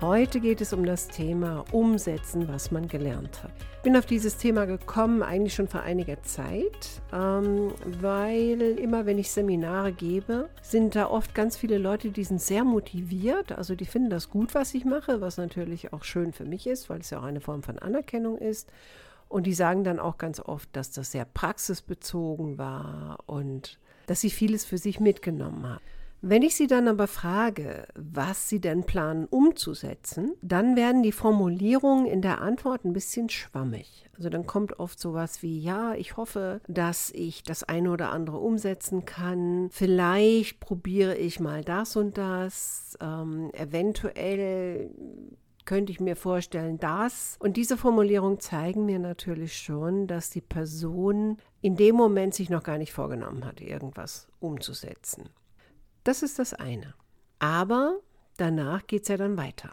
Heute geht es um das Thema Umsetzen, was man gelernt hat. Ich bin auf dieses Thema gekommen, eigentlich schon vor einiger Zeit, ähm, weil immer wenn ich Seminare gebe, sind da oft ganz viele Leute, die sind sehr motiviert, also die finden das gut, was ich mache, was natürlich auch schön für mich ist, weil es ja auch eine Form von Anerkennung ist. Und die sagen dann auch ganz oft, dass das sehr praxisbezogen war und dass sie vieles für sich mitgenommen haben. Wenn ich Sie dann aber frage, was Sie denn planen umzusetzen, dann werden die Formulierungen in der Antwort ein bisschen schwammig. Also dann kommt oft sowas wie, ja, ich hoffe, dass ich das eine oder andere umsetzen kann. Vielleicht probiere ich mal das und das. Ähm, eventuell könnte ich mir vorstellen, das. Und diese Formulierungen zeigen mir natürlich schon, dass die Person in dem Moment sich noch gar nicht vorgenommen hat, irgendwas umzusetzen. Das ist das eine. Aber danach geht es ja dann weiter.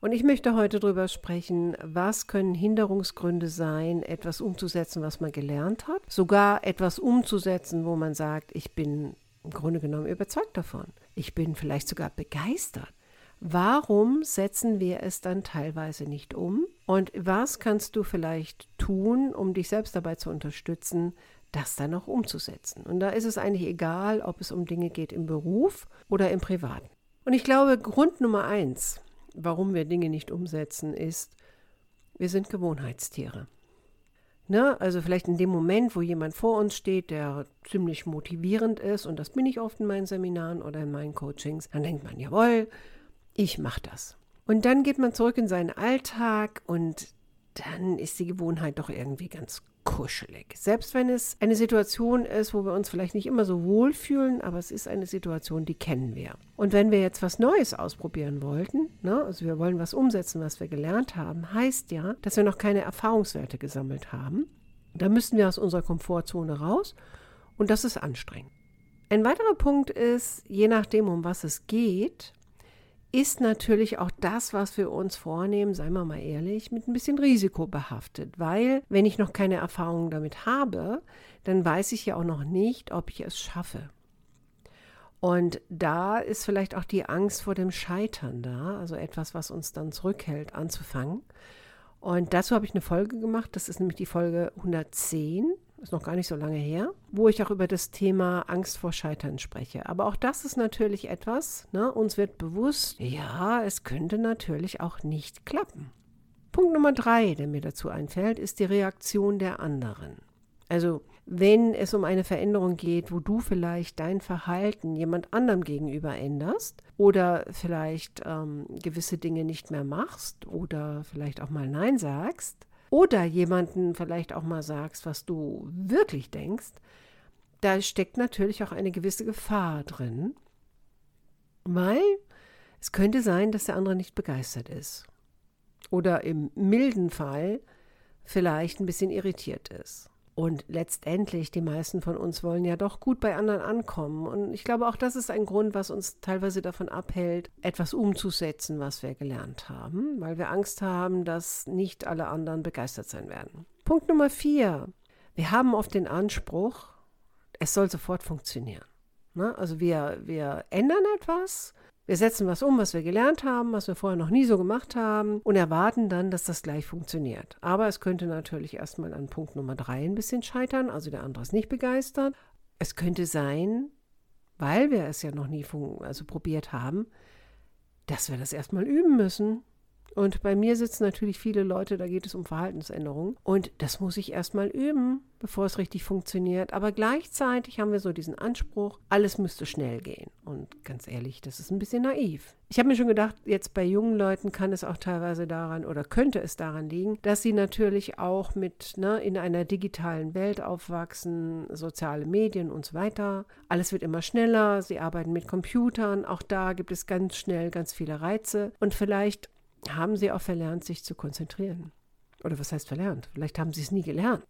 Und ich möchte heute darüber sprechen, was können Hinderungsgründe sein, etwas umzusetzen, was man gelernt hat. Sogar etwas umzusetzen, wo man sagt, ich bin im Grunde genommen überzeugt davon. Ich bin vielleicht sogar begeistert. Warum setzen wir es dann teilweise nicht um? Und was kannst du vielleicht tun, um dich selbst dabei zu unterstützen, das dann auch umzusetzen. Und da ist es eigentlich egal, ob es um Dinge geht im Beruf oder im Privaten. Und ich glaube, Grund Nummer eins, warum wir Dinge nicht umsetzen, ist, wir sind Gewohnheitstiere. Ne? Also vielleicht in dem Moment, wo jemand vor uns steht, der ziemlich motivierend ist, und das bin ich oft in meinen Seminaren oder in meinen Coachings, dann denkt man, jawohl, ich mache das. Und dann geht man zurück in seinen Alltag und dann ist die Gewohnheit doch irgendwie ganz kuschelig. Selbst wenn es eine Situation ist, wo wir uns vielleicht nicht immer so wohl fühlen, aber es ist eine Situation, die kennen wir. Und wenn wir jetzt was Neues ausprobieren wollten, ne, also wir wollen was umsetzen, was wir gelernt haben, heißt ja, dass wir noch keine Erfahrungswerte gesammelt haben. Da müssen wir aus unserer Komfortzone raus und das ist anstrengend. Ein weiterer Punkt ist, je nachdem, um was es geht, ist natürlich auch das, was wir uns vornehmen, seien wir mal ehrlich, mit ein bisschen Risiko behaftet. Weil, wenn ich noch keine Erfahrung damit habe, dann weiß ich ja auch noch nicht, ob ich es schaffe. Und da ist vielleicht auch die Angst vor dem Scheitern da, also etwas, was uns dann zurückhält, anzufangen. Und dazu habe ich eine Folge gemacht, das ist nämlich die Folge 110 ist noch gar nicht so lange her, wo ich auch über das Thema Angst vor Scheitern spreche. Aber auch das ist natürlich etwas, ne, uns wird bewusst, ja, es könnte natürlich auch nicht klappen. Punkt Nummer drei, der mir dazu einfällt, ist die Reaktion der anderen. Also wenn es um eine Veränderung geht, wo du vielleicht dein Verhalten jemand anderem gegenüber änderst oder vielleicht ähm, gewisse Dinge nicht mehr machst oder vielleicht auch mal Nein sagst, oder jemanden vielleicht auch mal sagst, was du wirklich denkst, da steckt natürlich auch eine gewisse Gefahr drin, weil es könnte sein, dass der andere nicht begeistert ist oder im milden Fall vielleicht ein bisschen irritiert ist. Und letztendlich, die meisten von uns wollen ja doch gut bei anderen ankommen. Und ich glaube, auch das ist ein Grund, was uns teilweise davon abhält, etwas umzusetzen, was wir gelernt haben, weil wir Angst haben, dass nicht alle anderen begeistert sein werden. Punkt Nummer vier. Wir haben oft den Anspruch, es soll sofort funktionieren. Ne? Also wir, wir ändern etwas wir setzen was um, was wir gelernt haben, was wir vorher noch nie so gemacht haben und erwarten dann, dass das gleich funktioniert. Aber es könnte natürlich erstmal an Punkt Nummer drei ein bisschen scheitern, also der andere ist nicht begeistert. Es könnte sein, weil wir es ja noch nie also probiert haben, dass wir das erstmal üben müssen. Und bei mir sitzen natürlich viele Leute, da geht es um Verhaltensänderungen. Und das muss ich erstmal üben, bevor es richtig funktioniert. Aber gleichzeitig haben wir so diesen Anspruch, alles müsste schnell gehen. Und ganz ehrlich, das ist ein bisschen naiv. Ich habe mir schon gedacht, jetzt bei jungen Leuten kann es auch teilweise daran oder könnte es daran liegen, dass sie natürlich auch mit ne, in einer digitalen Welt aufwachsen, soziale Medien und so weiter. Alles wird immer schneller, sie arbeiten mit Computern, auch da gibt es ganz schnell ganz viele Reize. Und vielleicht haben sie auch verlernt, sich zu konzentrieren. Oder was heißt verlernt? Vielleicht haben sie es nie gelernt.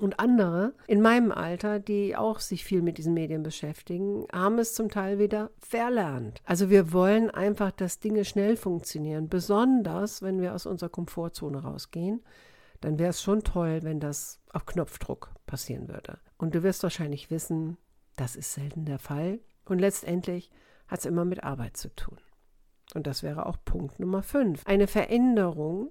Und andere in meinem Alter, die auch sich viel mit diesen Medien beschäftigen, haben es zum Teil wieder verlernt. Also wir wollen einfach, dass Dinge schnell funktionieren, besonders wenn wir aus unserer Komfortzone rausgehen. Dann wäre es schon toll, wenn das auf Knopfdruck passieren würde. Und du wirst wahrscheinlich wissen, das ist selten der Fall. Und letztendlich hat es immer mit Arbeit zu tun. Und das wäre auch Punkt Nummer 5. Eine Veränderung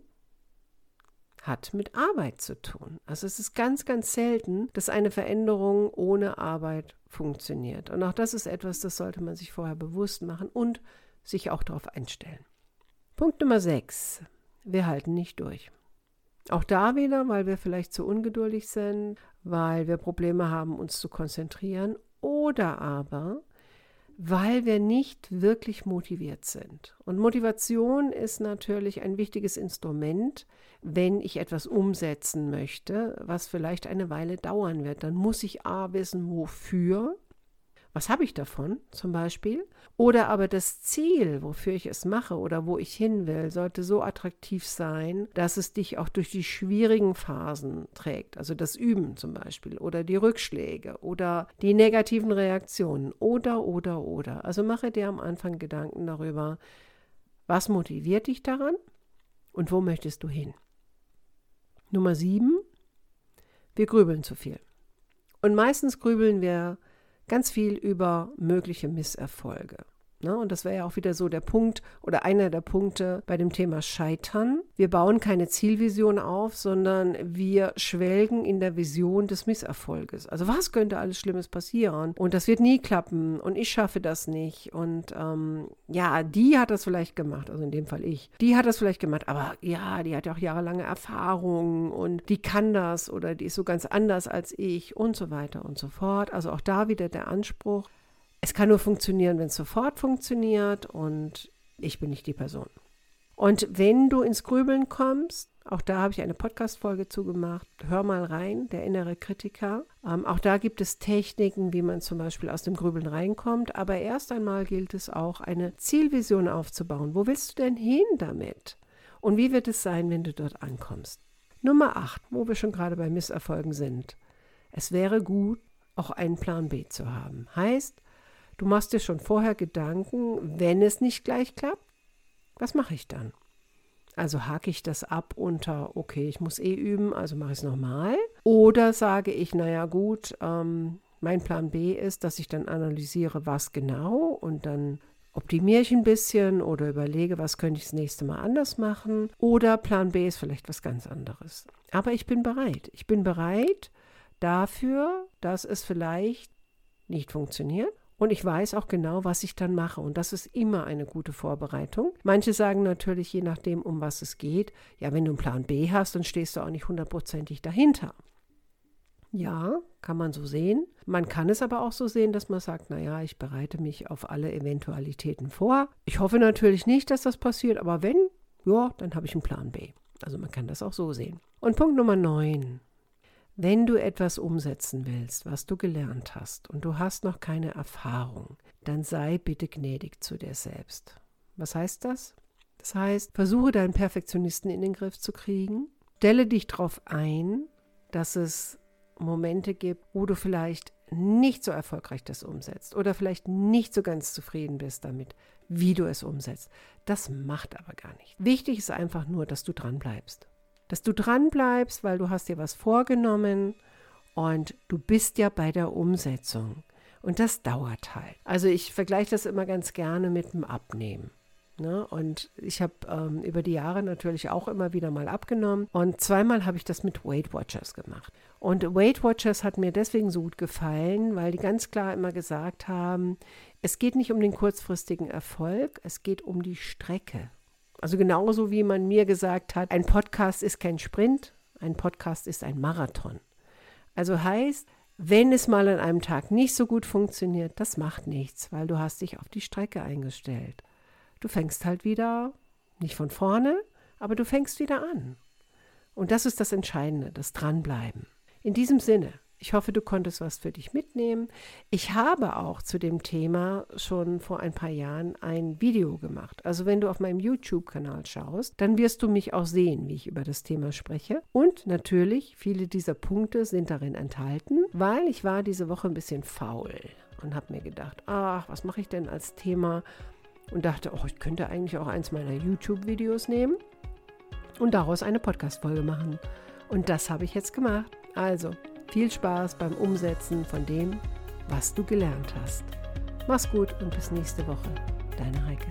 hat mit Arbeit zu tun. Also es ist ganz, ganz selten, dass eine Veränderung ohne Arbeit funktioniert. Und auch das ist etwas, das sollte man sich vorher bewusst machen und sich auch darauf einstellen. Punkt Nummer 6. Wir halten nicht durch. Auch da wieder, weil wir vielleicht zu ungeduldig sind, weil wir Probleme haben, uns zu konzentrieren oder aber weil wir nicht wirklich motiviert sind. Und Motivation ist natürlich ein wichtiges Instrument, wenn ich etwas umsetzen möchte, was vielleicht eine Weile dauern wird. Dann muss ich A wissen, wofür was habe ich davon zum Beispiel? Oder aber das Ziel, wofür ich es mache oder wo ich hin will, sollte so attraktiv sein, dass es dich auch durch die schwierigen Phasen trägt. Also das Üben zum Beispiel oder die Rückschläge oder die negativen Reaktionen oder, oder, oder. Also mache dir am Anfang Gedanken darüber, was motiviert dich daran und wo möchtest du hin. Nummer sieben, wir grübeln zu viel. Und meistens grübeln wir ganz viel über mögliche Misserfolge. Ne? Und das wäre ja auch wieder so der Punkt oder einer der Punkte bei dem Thema Scheitern. Wir bauen keine Zielvision auf, sondern wir schwelgen in der Vision des Misserfolges. Also was könnte alles Schlimmes passieren? Und das wird nie klappen und ich schaffe das nicht. Und ähm, ja, die hat das vielleicht gemacht, also in dem Fall ich. Die hat das vielleicht gemacht, aber ja, die hat ja auch jahrelange Erfahrung und die kann das oder die ist so ganz anders als ich und so weiter und so fort. Also auch da wieder der Anspruch, es kann nur funktionieren, wenn es sofort funktioniert und ich bin nicht die Person. Und wenn du ins Grübeln kommst, auch da habe ich eine Podcast-Folge zugemacht. Hör mal rein, der innere Kritiker. Ähm, auch da gibt es Techniken, wie man zum Beispiel aus dem Grübeln reinkommt. Aber erst einmal gilt es auch, eine Zielvision aufzubauen. Wo willst du denn hin damit? Und wie wird es sein, wenn du dort ankommst? Nummer 8, wo wir schon gerade bei Misserfolgen sind. Es wäre gut, auch einen Plan B zu haben. Heißt, Du machst dir schon vorher Gedanken, wenn es nicht gleich klappt, was mache ich dann? Also hake ich das ab unter, okay, ich muss eh üben, also mache ich es nochmal. Oder sage ich, naja gut, ähm, mein Plan B ist, dass ich dann analysiere, was genau und dann optimiere ich ein bisschen oder überlege, was könnte ich das nächste Mal anders machen. Oder Plan B ist vielleicht was ganz anderes. Aber ich bin bereit. Ich bin bereit dafür, dass es vielleicht nicht funktioniert und ich weiß auch genau, was ich dann mache. Und das ist immer eine gute Vorbereitung. Manche sagen natürlich, je nachdem, um was es geht, ja, wenn du einen Plan B hast, dann stehst du auch nicht hundertprozentig dahinter. Ja, kann man so sehen. Man kann es aber auch so sehen, dass man sagt, naja, ich bereite mich auf alle Eventualitäten vor. Ich hoffe natürlich nicht, dass das passiert, aber wenn, ja, dann habe ich einen Plan B. Also man kann das auch so sehen. Und Punkt Nummer 9. Wenn du etwas umsetzen willst, was du gelernt hast und du hast noch keine Erfahrung, dann sei bitte gnädig zu dir selbst. Was heißt das? Das heißt, versuche deinen Perfektionisten in den Griff zu kriegen. Stelle dich darauf ein, dass es Momente gibt, wo du vielleicht nicht so erfolgreich das umsetzt oder vielleicht nicht so ganz zufrieden bist damit, wie du es umsetzt. Das macht aber gar nicht. Wichtig ist einfach nur, dass du dran bleibst dass du dran bleibst, weil du hast dir was vorgenommen und du bist ja bei der Umsetzung. Und das dauert halt. Also ich vergleiche das immer ganz gerne mit dem Abnehmen. Ne? Und ich habe ähm, über die Jahre natürlich auch immer wieder mal abgenommen. Und zweimal habe ich das mit Weight Watchers gemacht. Und Weight Watchers hat mir deswegen so gut gefallen, weil die ganz klar immer gesagt haben, es geht nicht um den kurzfristigen Erfolg, es geht um die Strecke. Also genauso wie man mir gesagt hat, ein Podcast ist kein Sprint, ein Podcast ist ein Marathon. Also heißt, wenn es mal an einem Tag nicht so gut funktioniert, das macht nichts, weil du hast dich auf die Strecke eingestellt. Du fängst halt wieder, nicht von vorne, aber du fängst wieder an. Und das ist das Entscheidende, das Dranbleiben. In diesem Sinne, Ich hoffe, du konntest was für dich mitnehmen. Ich habe auch zu dem Thema schon vor ein paar Jahren ein Video gemacht. Also wenn du auf meinem YouTube-Kanal schaust, dann wirst du mich auch sehen, wie ich über das Thema spreche. Und natürlich, viele dieser Punkte sind darin enthalten, weil ich war diese Woche ein bisschen faul und habe mir gedacht, ach, was mache ich denn als Thema? Und dachte, oh, ich könnte eigentlich auch eins meiner YouTube-Videos nehmen und daraus eine Podcast-Folge machen. Und das habe ich jetzt gemacht. Also, viel Spaß beim Umsetzen von dem, was du gelernt hast. Mach's gut und bis nächste Woche. Deine Heike.